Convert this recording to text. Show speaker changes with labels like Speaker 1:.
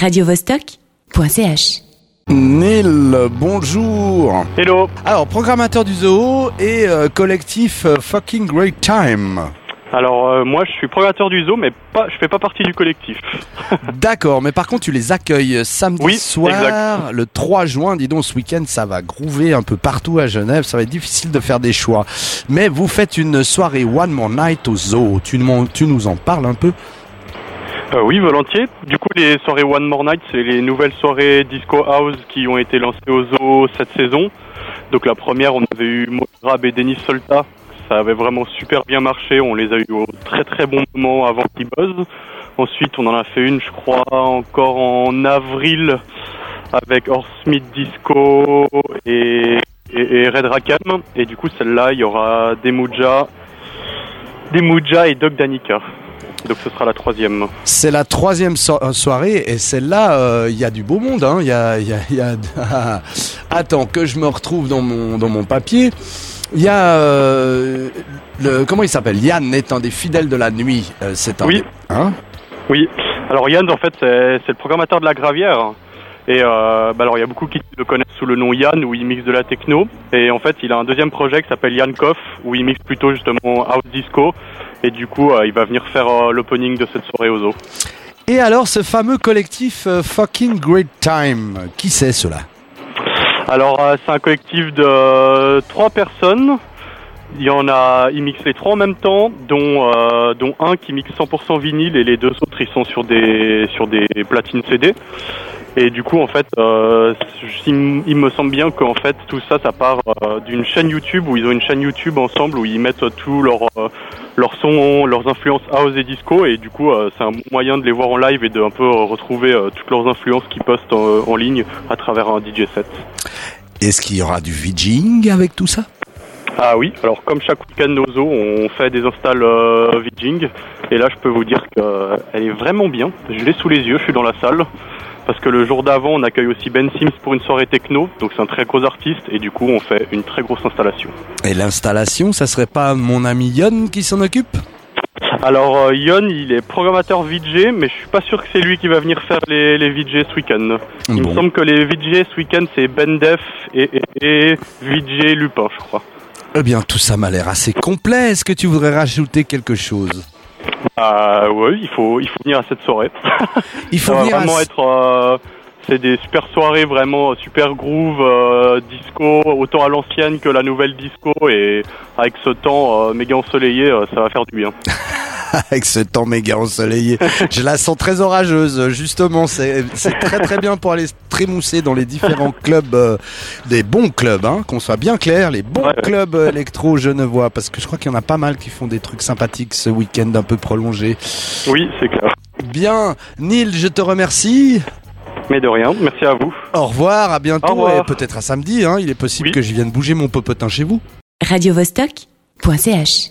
Speaker 1: radiovostok.ch.
Speaker 2: Neil, bonjour.
Speaker 3: Hello.
Speaker 2: Alors, programmateur du zoo et euh, collectif euh, Fucking Great Time.
Speaker 3: Alors euh, moi je suis programmateur du zoo mais pas je fais pas partie du collectif.
Speaker 2: D'accord, mais par contre tu les accueilles samedi
Speaker 3: Oui,
Speaker 2: soir,
Speaker 3: exact.
Speaker 2: le 3 juin. Dis donc, ce week-end ça va groover un peu partout à Genève. Ça va être difficile de faire des choix. Mais vous faites une soirée One More Night au zoo. Tu, tu nous en parles un peu?
Speaker 3: Euh, oui volontiers. Du coup les soirées One More Night c'est les nouvelles soirées Disco House qui ont été lancées au zoo cette saison. Donc la première on avait eu Mograb et Denis Solta. Ça avait vraiment super bien marché. On les a eu au très très bon moment avant qu'ils buzzent. Ensuite on en a fait une je crois encore en avril avec Smith Disco et Red Rackham. Et du coup celle-là il y aura Demuja, Demuja et Doc Danica. Donc ce sera la troisième.
Speaker 2: C'est la troisième so- euh, soirée et celle-là, euh, il y a du beau monde. hein. Y a, il y a- il y a- Attends que je me retrouve dans mon dans mon papier. Il y a euh, le comment il s'appelle? Yann est un des fidèles de la nuit. euh, c'est un
Speaker 3: Oui.
Speaker 2: des- hein?
Speaker 3: Oui. Alors Yann, en fait, c'est c'est le programmateur de la Gravière. Et euh, bah alors il y a beaucoup qui le connaissent sous le nom Yann, où il mixe de la techno. Et en fait, il a un deuxième projet qui s'appelle Yann Koff, où il mixe plutôt justement house disco. Et du coup, euh, il va venir faire euh, l'opening de cette soirée au zoo.
Speaker 2: Et alors ce fameux collectif Fucking Great Time, qui c'est cela?
Speaker 3: Alors c'est un collectif de euh, trois personnes. Il y en a, ils mixent les trois en même temps, dont euh, dont un qui mixe 100% vinyle et les deux autres ils sont sur des sur des platines CD. Et du coup en fait, euh, il, me semble bien qu'en fait tout ça ça part euh, d'une chaîne YouTube où ils ont une chaîne YouTube ensemble où ils mettent tous leurs euh, sons, leurs influences house et disco et du coup euh, c'est un moyen de les voir en live et de un peu retrouver toutes leurs influences qu'ils postent en, en ligne à travers un DJ set.
Speaker 2: Est-ce qu'il y aura du VJing avec tout ça?
Speaker 3: Ah oui, alors comme chaque week-end zoo, on fait des installs VJing. Et là, je peux vous dire qu'elle est vraiment bien. Je l'ai sous les yeux, je suis dans la salle. Parce que le jour d'avant, on accueille aussi Ben Sims pour une soirée techno. Donc c'est un très gros artiste. Et du coup, on fait une très grosse installation.
Speaker 2: Et l'installation, ça serait pas mon ami Yann qui s'en occupe?
Speaker 3: Alors euh, Yon, il est programmateur VJ, mais je suis pas sûr que c'est lui qui va venir faire les, les VJ ce week-end. Il
Speaker 2: Bon.
Speaker 3: me semble que les VJ ce week-end, c'est Ben Def et, et, et VJ Lupin, je crois.
Speaker 2: Eh bien, tout ça m'a l'air assez complet. Est-ce que tu voudrais rajouter quelque chose?
Speaker 3: Ah ouais, il faut, il faut venir à cette soirée.
Speaker 2: Il faut
Speaker 3: Ça
Speaker 2: venir
Speaker 3: vraiment être. euh, c'est des super soirées, vraiment euh, super groove, euh, disco, autant à l'ancienne que la nouvelle disco. Et avec ce temps euh, méga ensoleillé, euh, ça va faire du bien.
Speaker 2: avec ce temps méga ensoleillé. Je la sens très orageuse, justement. C'est très très bien pour aller se trémousser dans les différents clubs, euh, des bons clubs, hein, qu'on soit bien clair, les bons
Speaker 3: Ouais, ouais.
Speaker 2: clubs euh, électro genevois, parce que je crois qu'il y en a pas mal qui font des trucs sympathiques ce week-end un peu prolongé.
Speaker 3: Oui, c'est clair.
Speaker 2: Bien, Neil, je te remercie.
Speaker 3: Mais de rien, merci à vous.
Speaker 2: Au revoir, à bientôt
Speaker 3: revoir.
Speaker 2: et peut-être à samedi. Hein. Il est possible
Speaker 3: Oui.
Speaker 2: que je vienne bouger mon popotin chez vous.
Speaker 1: radiovostok.ch.